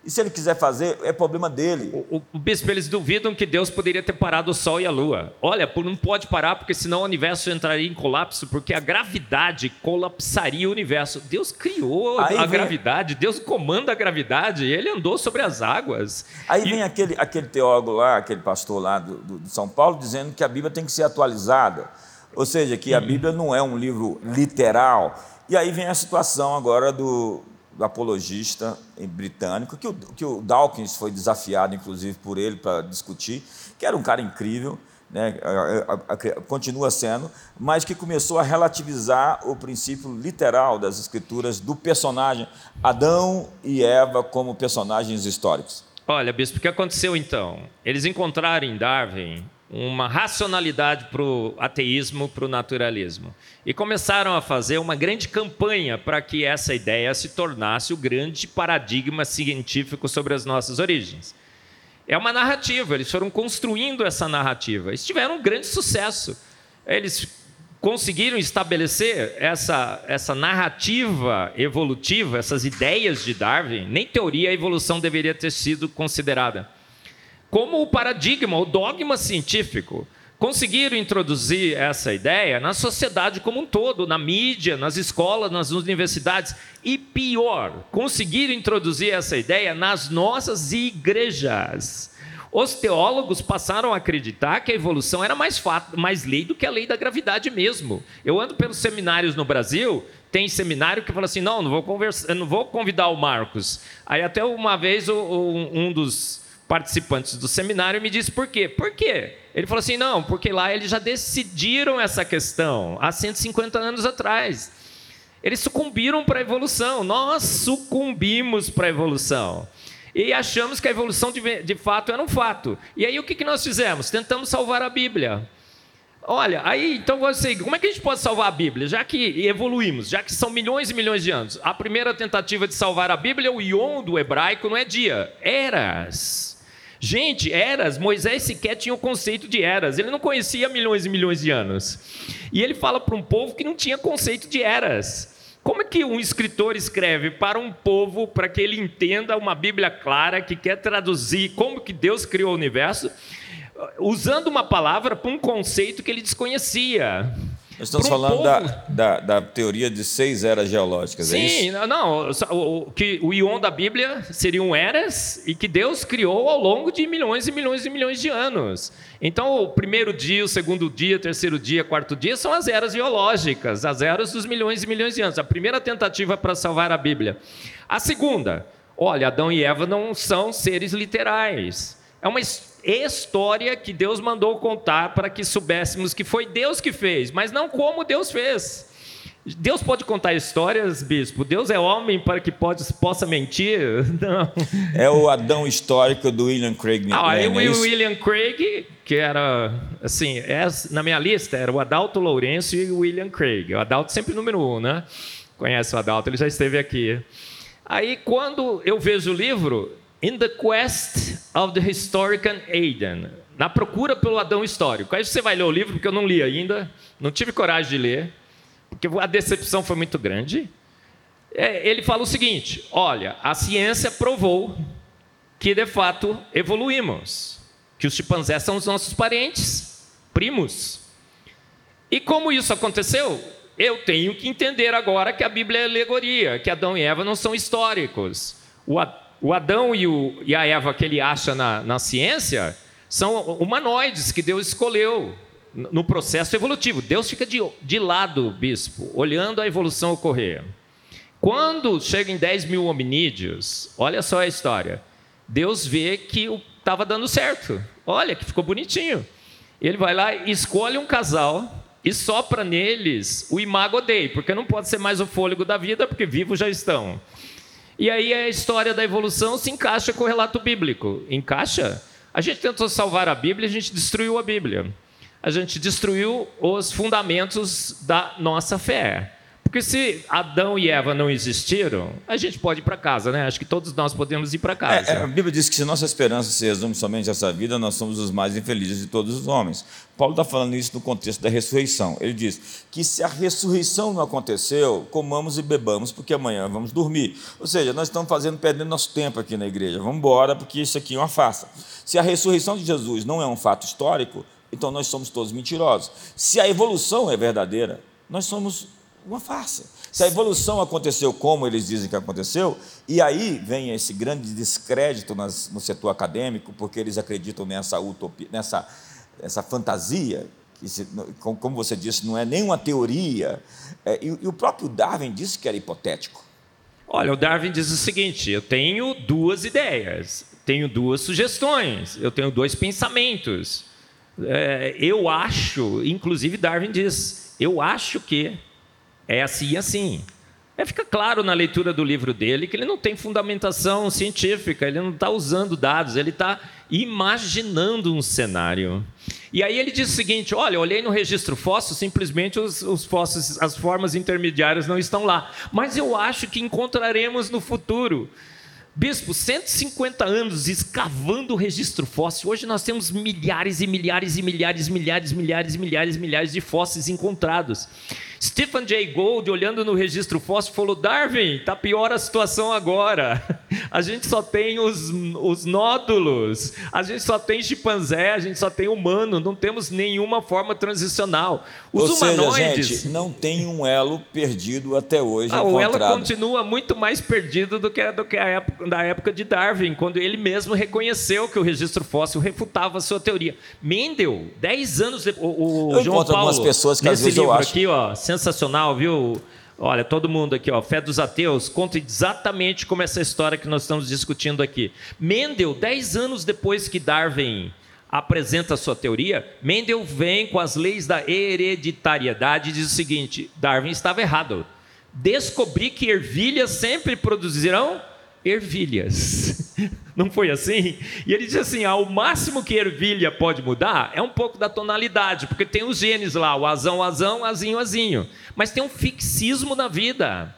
E se ele quiser fazer, é problema dele. O, o, o, bispo, eles duvidam que Deus poderia ter parado o Sol e a Lua. Olha, não pode parar, porque senão o universo entraria em colapso, porque a gravidade colapsaria o universo. Deus criou Aí a vem... gravidade, Deus comanda a gravidade, ele andou sobre as águas. Aí e... vem aquele, aquele teólogo lá, aquele pastor lá do, do, de São Paulo, dizendo que a Bíblia tem que ser atualizada. Ou seja, que a hum. Bíblia não é um livro literal. E aí vem a situação agora do, do apologista britânico, que o, que o Dawkins foi desafiado, inclusive, por ele para discutir, que era um cara incrível, né, continua sendo, mas que começou a relativizar o princípio literal das escrituras do personagem Adão e Eva como personagens históricos. Olha, bispo, o que aconteceu então? Eles encontraram em Darwin uma racionalidade para o ateísmo, para o naturalismo. E começaram a fazer uma grande campanha para que essa ideia se tornasse o grande paradigma científico sobre as nossas origens. É uma narrativa, eles foram construindo essa narrativa. Eles tiveram um grande sucesso. Eles conseguiram estabelecer essa, essa narrativa evolutiva, essas ideias de Darwin. Nem teoria a evolução deveria ter sido considerada como o paradigma, o dogma científico. Conseguiram introduzir essa ideia na sociedade como um todo, na mídia, nas escolas, nas universidades. E pior, conseguiram introduzir essa ideia nas nossas igrejas. Os teólogos passaram a acreditar que a evolução era mais, fato, mais lei do que a lei da gravidade mesmo. Eu ando pelos seminários no Brasil, tem seminário que fala assim: não, não vou, conversa, não vou convidar o Marcos. Aí até uma vez um dos participantes do seminário me disse por quê. Por quê? Ele falou assim: não, porque lá eles já decidiram essa questão há 150 anos atrás. Eles sucumbiram para a evolução, nós sucumbimos para a evolução. E achamos que a evolução de, de fato era um fato. E aí o que, que nós fizemos? Tentamos salvar a Bíblia. Olha, aí então você, como é que a gente pode salvar a Bíblia? Já que evoluímos, já que são milhões e milhões de anos. A primeira tentativa de salvar a Bíblia, o ion do hebraico não é dia, eras. Gente, eras, Moisés sequer tinha o conceito de eras, ele não conhecia milhões e milhões de anos. E ele fala para um povo que não tinha conceito de eras. Como é que um escritor escreve para um povo para que ele entenda uma Bíblia clara que quer traduzir como que Deus criou o universo, usando uma palavra para um conceito que ele desconhecia? Nós estamos falando povo... da, da, da, teoria de seis eras geológicas, é Sim, é isso? não, o, que o ion da Bíblia seriam eras e que Deus criou ao longo de milhões e milhões e milhões de anos. Então, o primeiro dia, o segundo dia, o terceiro dia, o quarto dia são as eras geológicas, as eras dos milhões e milhões de anos. A primeira tentativa para salvar a Bíblia. A segunda, olha, Adão e Eva não são seres literais. É uma história que Deus mandou contar para que soubéssemos que foi Deus que fez, mas não como Deus fez. Deus pode contar histórias, bispo? Deus é homem para que pode, possa mentir? *laughs* Não. É o Adão histórico do William Craig. Ah, é, o William Craig, que era, assim, é, na minha lista era o Adalto Lourenço e o William Craig. O Adalto sempre número um, né? Conhece o Adalto, ele já esteve aqui. Aí, quando eu vejo o livro, In the Quest of the Historical Aiden. Na procura pelo Adão histórico. Aí você vai ler o livro, porque eu não li ainda, não tive coragem de ler, porque a decepção foi muito grande. É, ele fala o seguinte: olha, a ciência provou que de fato evoluímos, que os chimpanzés são os nossos parentes, primos. E como isso aconteceu? Eu tenho que entender agora que a Bíblia é alegoria, que Adão e Eva não são históricos. O, o Adão e, o, e a Eva que ele acha na, na ciência são humanoides que Deus escolheu no processo evolutivo. Deus fica de, de lado, bispo, olhando a evolução ocorrer. Quando chega em 10 mil hominídeos, olha só a história. Deus vê que estava dando certo. Olha que ficou bonitinho. Ele vai lá e escolhe um casal e sopra neles o imago dei, porque não pode ser mais o fôlego da vida, porque vivos já estão. E aí a história da evolução se encaixa com o relato bíblico. Encaixa? A gente tentou salvar a Bíblia, a gente destruiu a Bíblia. A gente destruiu os fundamentos da nossa fé. Porque se Adão e Eva não existiram, a gente pode ir para casa, né? Acho que todos nós podemos ir para casa. É, é, a Bíblia diz que se nossa esperança se resume somente a essa vida, nós somos os mais infelizes de todos os homens. Paulo está falando isso no contexto da ressurreição. Ele diz que se a ressurreição não aconteceu, comamos e bebamos, porque amanhã vamos dormir. Ou seja, nós estamos fazendo perdendo nosso tempo aqui na igreja. Vamos embora, porque isso aqui é uma farsa. Se a ressurreição de Jesus não é um fato histórico, então nós somos todos mentirosos. Se a evolução é verdadeira, nós somos uma farsa. Se a evolução aconteceu como eles dizem que aconteceu, e aí vem esse grande descrédito nas, no setor acadêmico, porque eles acreditam nessa utopia, nessa essa fantasia, que se, como você disse, não é nenhuma teoria. É, e, e o próprio Darwin disse que era hipotético. Olha, o Darwin diz o seguinte: eu tenho duas ideias, tenho duas sugestões, eu tenho dois pensamentos. É, eu acho, inclusive Darwin diz, eu acho que é assim e assim. É, fica claro na leitura do livro dele que ele não tem fundamentação científica, ele não está usando dados, ele está imaginando um cenário. E aí ele diz o seguinte: olha, olhei no registro fóssil, simplesmente os, os fósseis, as formas intermediárias não estão lá. Mas eu acho que encontraremos no futuro. Bispo, 150 anos escavando o registro fóssil. Hoje nós temos milhares e milhares e milhares, milhares, milhares, milhares, milhares de fósseis encontrados. Stephen Jay Gould, olhando no registro fóssil, falou: Darwin, está pior a situação agora. *laughs* A gente só tem os, os nódulos, a gente só tem chimpanzé, a gente só tem humano, não temos nenhuma forma transicional. Os Ou humanoides. Seja, gente, não tem um elo perdido até hoje. Ah, o elo continua muito mais perdido do que, do que a época, da época de Darwin, quando ele mesmo reconheceu que o registro fóssil refutava a sua teoria. Mendel, 10 anos depois. O, o João Paulo, algumas pessoas que às vezes livro eu acho... aqui, ó, sensacional, viu? Olha, todo mundo aqui, ó, Fé dos Ateus, conta exatamente como essa história que nós estamos discutindo aqui. Mendel, dez anos depois que Darwin apresenta a sua teoria, Mendel vem com as leis da hereditariedade e diz o seguinte: Darwin estava errado. Descobri que ervilhas sempre produzirão ervilhas. *laughs* Não foi assim? E ele diz assim: ah, o máximo que ervilha pode mudar é um pouco da tonalidade, porque tem os genes lá, o azão, azão, azinho, azinho. Mas tem um fixismo na vida.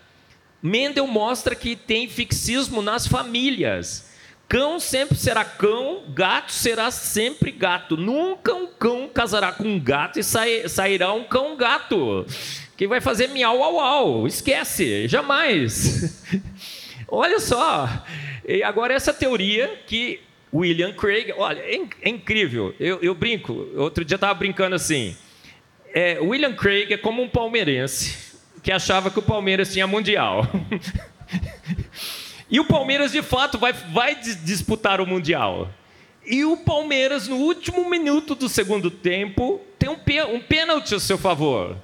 Mendel mostra que tem fixismo nas famílias. Cão sempre será cão, gato será sempre gato. Nunca um cão casará com um gato e sairá um cão gato. que vai fazer miau au au. Esquece, jamais. *laughs* olha só. E agora essa teoria que William Craig, olha, é, é incrível. Eu, eu, brinco. Outro dia estava brincando assim. É, William Craig é como um palmeirense que achava que o Palmeiras tinha mundial. *laughs* e o Palmeiras de fato vai, vai disputar o mundial. E o Palmeiras, no último minuto do segundo tempo, tem um, um pênalti a seu favor.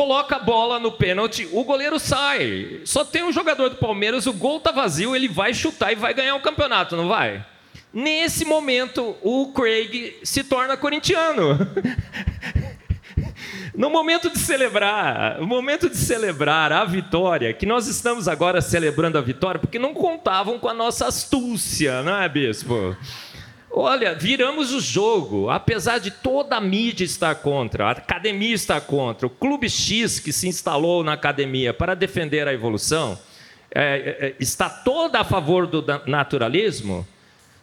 Coloca a bola no pênalti, o goleiro sai. Só tem um jogador do Palmeiras, o gol tá vazio, ele vai chutar e vai ganhar o campeonato, não vai? Nesse momento, o Craig se torna corintiano. *laughs* no momento de celebrar, no momento de celebrar a vitória, que nós estamos agora celebrando a vitória, porque não contavam com a nossa astúcia, não é, bispo? Olha, viramos o jogo, apesar de toda a mídia estar contra, a academia estar contra, o Clube X que se instalou na academia para defender a evolução, é, é, é está toda a favor do naturalismo.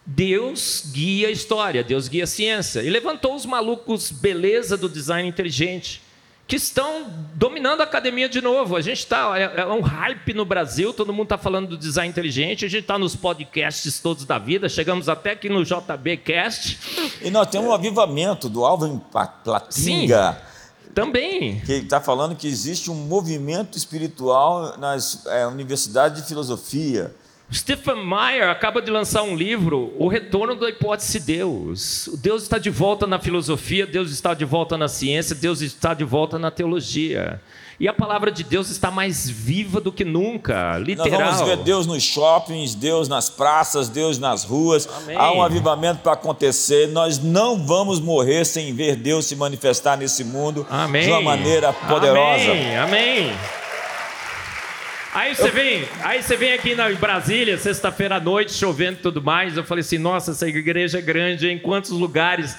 Deus guia a história, Deus guia a ciência. E levantou os malucos beleza do design inteligente que estão dominando a academia de novo. A gente está. É, é, um hype no Brasil, todo mundo está falando do design inteligente, a gente está nos podcasts todos da vida, chegamos até aqui no JBcast. E nós temos um avivamento do Alvin Platinga. Sim, também. Que está falando que existe um movimento espiritual nas é, universidades de filosofia Stephen Meyer acaba de lançar um livro, O Retorno da Hipótese Deus. Deus está de volta na filosofia, Deus está de volta na ciência, Deus está de volta na teologia. E a palavra de Deus está mais viva do que nunca, literal. Nós vamos ver Deus nos shoppings, Deus nas praças, Deus nas ruas. Amém. Há um avivamento para acontecer. Nós não vamos morrer sem ver Deus se manifestar nesse mundo Amém. de uma maneira poderosa. Amém. Amém. Aí você vem, aí você vem aqui na Brasília, sexta-feira à noite, chovendo e tudo mais. Eu falei assim, nossa, essa igreja é grande, em quantos lugares?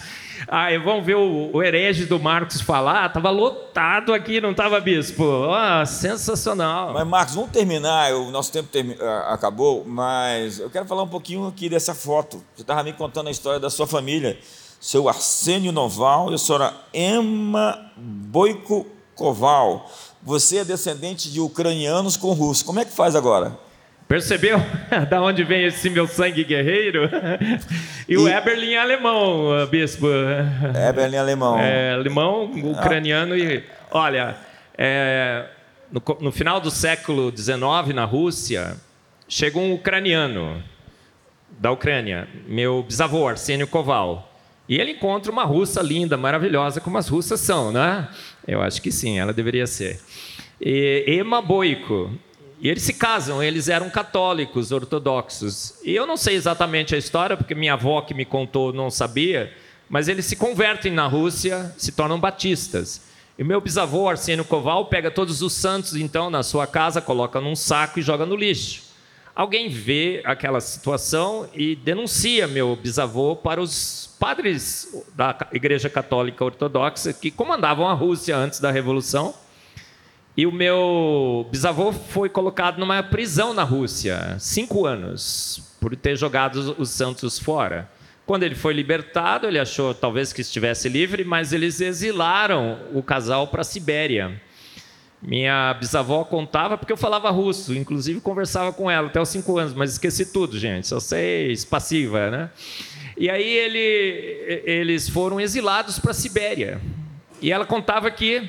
Aí vamos ver o, o herege do Marcos falar, tava lotado aqui, não tava, bispo? Oh, sensacional. Mas, Marcos, vamos terminar, o nosso tempo termi ah, acabou, mas eu quero falar um pouquinho aqui dessa foto. Você estava me contando a história da sua família, seu Arsênio Noval e a senhora Emma Boico Koval. Você é descendente de ucranianos com russos. Como é que faz agora? Percebeu *laughs* da onde vem esse meu sangue guerreiro? E, *laughs* e o Eberlin é alemão, bispo. Eberlin é alemão. É, alemão, ucraniano ah. e. Olha, é, no, no, final do século XIX, na Rússia, chegou um ucraniano da Ucrânia, meu bisavô, Arsênio Koval. E ele encontra uma russa linda, maravilhosa, como as russas são, né? Eu acho que sim, ela deveria ser. E Ema Boico. E eles se casam, eles eram católicos, ortodoxos. E eu não sei exatamente a história, porque minha avó que me contou não sabia, mas eles se convertem na Rússia, se tornam batistas. E meu bisavô, Arsênio Koval, pega todos os santos, então, na sua casa, coloca num saco e joga no lixo. Alguém vê aquela situação e denuncia meu bisavô para os padres da Igreja Católica Ortodoxa que comandavam a Rússia antes da Revolução. E o meu bisavô foi colocado numa prisão na Rússia, cinco anos, por ter jogado os santos fora. Quando ele foi libertado, ele achou talvez que estivesse livre, mas eles exilaram o casal para a Sibéria. Minha bisavó contava porque eu falava russo, inclusive conversava com ela até os cinco anos, mas esqueci tudo, gente. Só sei passiva, né? E aí ele, eles foram exilados para a Sibéria. E ela contava que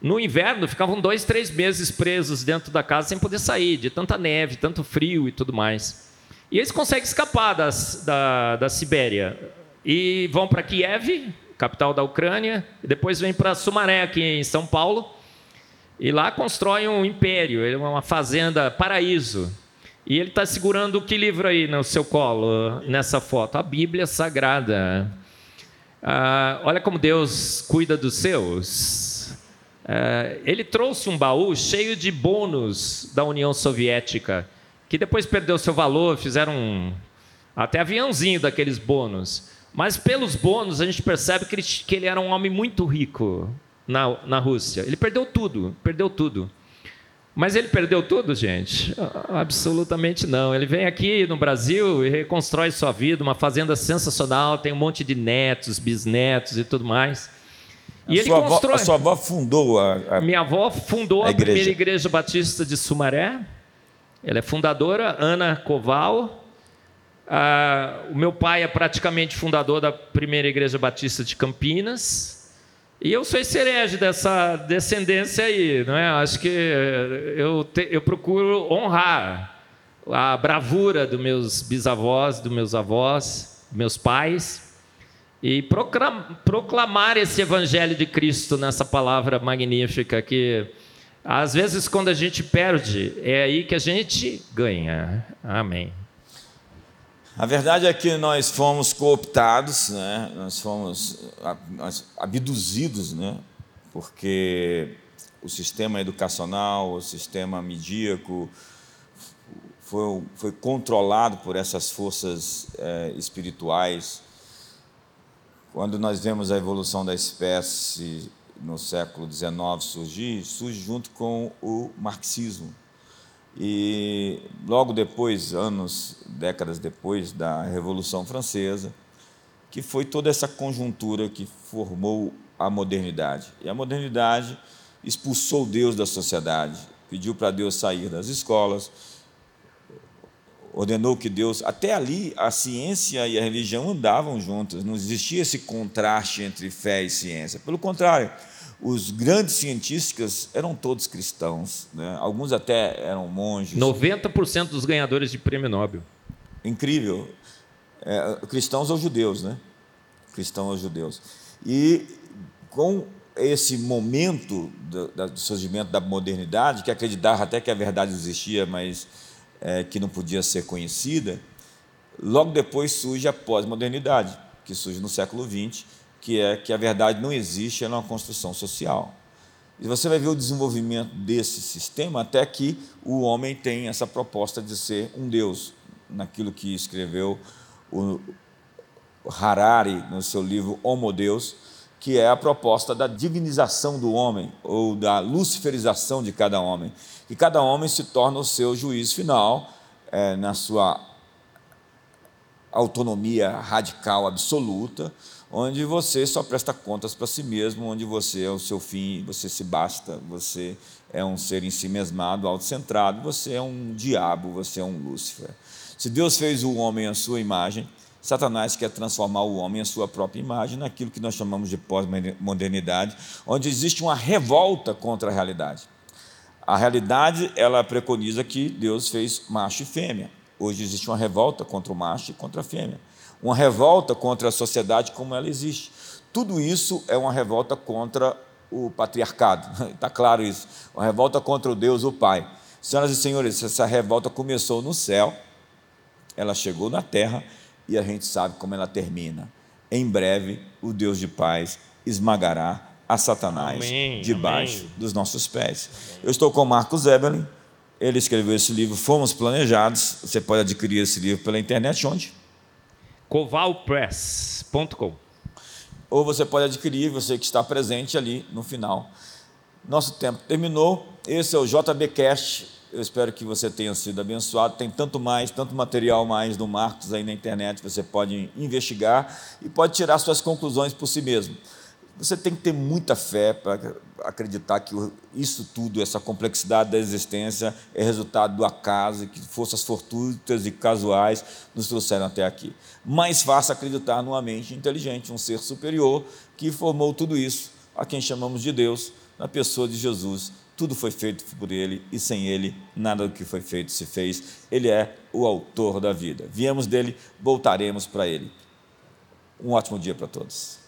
no inverno ficavam dois, três meses presos dentro da casa sem poder sair, de tanta neve, tanto frio e tudo mais. E eles conseguem escapar das, da, da Sibéria e vão para Kiev, capital da Ucrânia, e depois vêm para Sumaré, aqui em São Paulo, e lá constroem um império, uma fazenda paraíso. E ele está segurando que livro aí no seu colo, nessa foto? A Bíblia Sagrada. Ah, olha como Deus cuida dos seus. Ah, ele trouxe um baú cheio de bônus da União Soviética, que depois perdeu seu valor, fizeram um, até aviãozinho daqueles bônus. Mas pelos bônus a gente percebe que ele, que ele era um homem muito rico na, na Rússia. Ele perdeu tudo, perdeu tudo. Mas ele perdeu tudo, gente? Absolutamente não. Ele vem aqui no Brasil e reconstrói sua vida, uma fazenda sensacional, tem um monte de netos, bisnetos e tudo mais. E a, ele sua constrói. avó, a sua avó fundou a, a... Minha avó fundou a, A primeira igreja batista de Sumaré. Ela é fundadora, Ana Koval. Ah, o meu pai é praticamente fundador da primeira igreja batista de Campinas. E eu sou herege dessa descendência aí, não é? Acho que eu, te- eu procuro honrar a bravura dos meus bisavós, dos meus avós, meus pais, e proclam- proclamar esse evangelho de Cristo nessa palavra magnífica que às vezes quando a gente perde, é aí que a gente ganha. Amém. A verdade é que nós fomos cooptados, né? nós fomos abduzidos, né? porque o sistema educacional, o sistema midíaco foi, foi controlado por essas forças eh, espirituais. Quando nós vemos a evolução da espécie no século XIX surgir, surge junto com o marxismo. E logo depois, anos, décadas depois da Revolução Francesa, que foi toda essa conjuntura que formou a modernidade. E a modernidade expulsou Deus da sociedade, pediu para Deus sair das escolas, ordenou que Deus. Até ali, a ciência e a religião andavam juntas, não existia esse contraste entre fé e ciência. Pelo contrário, os grandes cientistas eram todos cristãos, né? alguns até eram monges. 90% dos ganhadores de prêmio Nobel. Incrível. É, cristãos ou judeus, né? Cristãos ou judeus. E com esse momento do, do surgimento da modernidade, que acreditava até que a verdade existia, mas é, que não podia ser conhecida, logo depois surge a pós-modernidade, que surge no século XX, que é que a verdade não existe, ela é uma construção social. E você vai ver o desenvolvimento desse sistema até que o homem tem essa proposta de ser um Deus, naquilo que escreveu o Harari no seu livro Homo Deus, que é a proposta da divinização do homem, ou da luciferização de cada homem. E cada homem se torna o seu juiz final, eh, na sua autonomia radical absoluta, onde você só presta contas para si mesmo, onde você é o seu fim, você se basta, você é um ser em si mesmado, autocentrado, você é um diabo, você é um Lúcifer. Se Deus fez o homem à sua imagem, Satanás quer transformar o homem à sua própria imagem, naquilo que nós chamamos de pós-modernidade, onde existe uma revolta contra a realidade. A realidade, ela preconiza que Deus fez macho e fêmea. Hoje existe uma revolta contra o macho e contra a fêmea. Uma revolta contra a sociedade como ela existe. Tudo isso é uma revolta contra o patriarcado. Está *laughs* claro isso. Uma revolta contra o Deus, o Pai. Senhoras e senhores, essa revolta começou no céu, ela chegou na terra e a gente sabe como ela termina. Em breve, o Deus de paz esmagará a Satanás Amém, debaixo amém. dos nossos pés. Eu estou com o Marcos Evelyn, ele escreveu esse livro, Fomos Planejados. Você pode adquirir esse livro pela internet, onde? covalpress.com. Ou você pode adquirir, você que está presente ali no final. Nosso tempo terminou. Esse é o JBcast. Eu espero que você tenha sido abençoado. Tem tanto mais, tanto material mais do Marcos aí na internet. Você pode investigar e pode tirar suas conclusões por si mesmo. Você tem que ter muita fé para acreditar que isso tudo, essa complexidade da existência, é resultado do acaso e que forças fortuitas e casuais nos trouxeram até aqui. Mais fácil acreditar numa mente inteligente, um ser superior que formou tudo isso, a quem chamamos de Deus, na pessoa de Jesus. Tudo foi feito por Ele e sem Ele nada do que foi feito se fez. Ele é o autor da vida. Viemos dele, voltaremos para Ele. Um ótimo dia para todos.